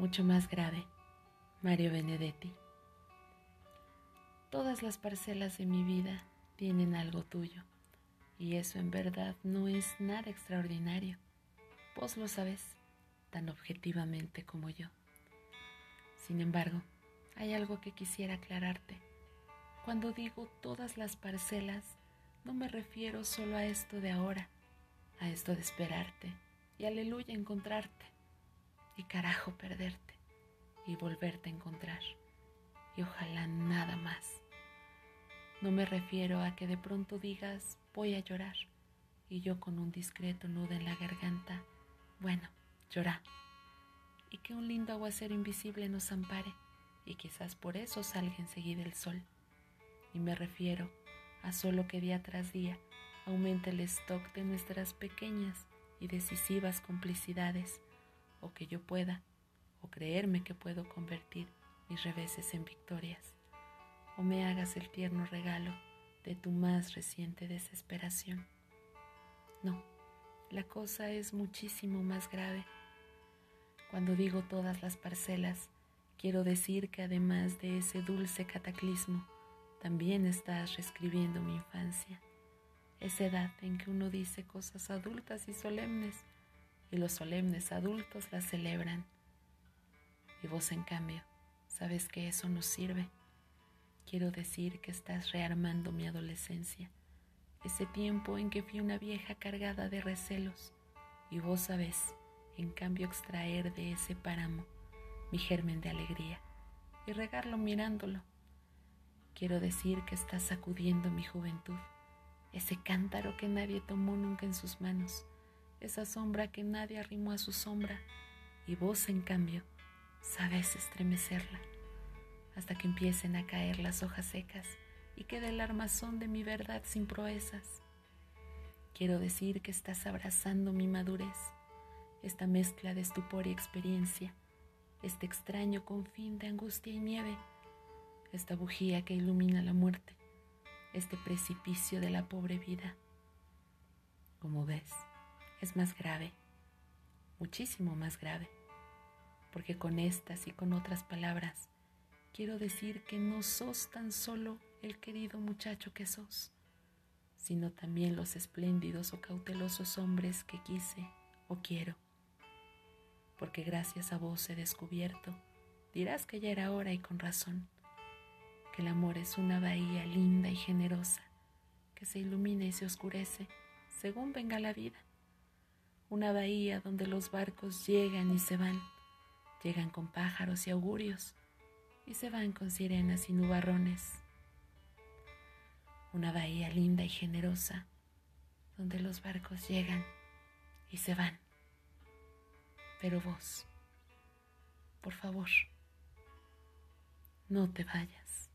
mucho más grave. Mario Benedetti. Todas las parcelas de mi vida tienen algo tuyo, y eso en verdad no es nada extraordinario. Vos lo sabes tan objetivamente como yo. Sin embargo, hay algo que quisiera aclararte. Cuando digo todas las parcelas, no me refiero solo a esto de ahora, a esto de esperarte y aleluya encontrarte y carajo perderte y volverte a encontrar. Y ojalá nada más. No me refiero a que de pronto digas voy a llorar y yo con un discreto nudo en la garganta, bueno, llora. Y que un lindo aguacero invisible nos ampare y quizás por eso salga enseguida el sol. Y me refiero a solo que día tras día aumente el stock de nuestras pequeñas y decisivas complicidades o que yo pueda o creerme que puedo convertir mis reveses en victorias, o me hagas el tierno regalo de tu más reciente desesperación. No, la cosa es muchísimo más grave. Cuando digo todas las parcelas, quiero decir que además de ese dulce cataclismo, también estás reescribiendo mi infancia, esa edad en que uno dice cosas adultas y solemnes, y los solemnes adultos las celebran. Y vos, en cambio, sabes que eso no sirve. Quiero decir que estás rearmando mi adolescencia, ese tiempo en que fui una vieja cargada de recelos, y vos sabes, en cambio, extraer de ese páramo mi germen de alegría y regarlo mirándolo. Quiero decir que estás sacudiendo mi juventud, ese cántaro que nadie tomó nunca en sus manos, esa sombra que nadie arrimó a su sombra, y vos, en cambio, sabes estremecerla hasta que empiecen a caer las hojas secas y quede el armazón de mi verdad sin proezas. Quiero decir que estás abrazando mi madurez, esta mezcla de estupor y experiencia, este extraño confín de angustia y nieve, esta bujía que ilumina la muerte, este precipicio de la pobre vida. Como ves, es más grave, muchísimo más grave porque con estas y con otras palabras quiero decir que no sos tan solo el querido muchacho que sos, sino también los espléndidos o cautelosos hombres que quise o quiero. Porque gracias a vos he descubierto, dirás que ya era hora y con razón, que el amor es una bahía linda y generosa, que se ilumina y se oscurece según venga la vida, una bahía donde los barcos llegan y se van, Llegan con pájaros y augurios y se van con sirenas y nubarrones. Una bahía linda y generosa donde los barcos llegan y se van. Pero vos, por favor, no te vayas.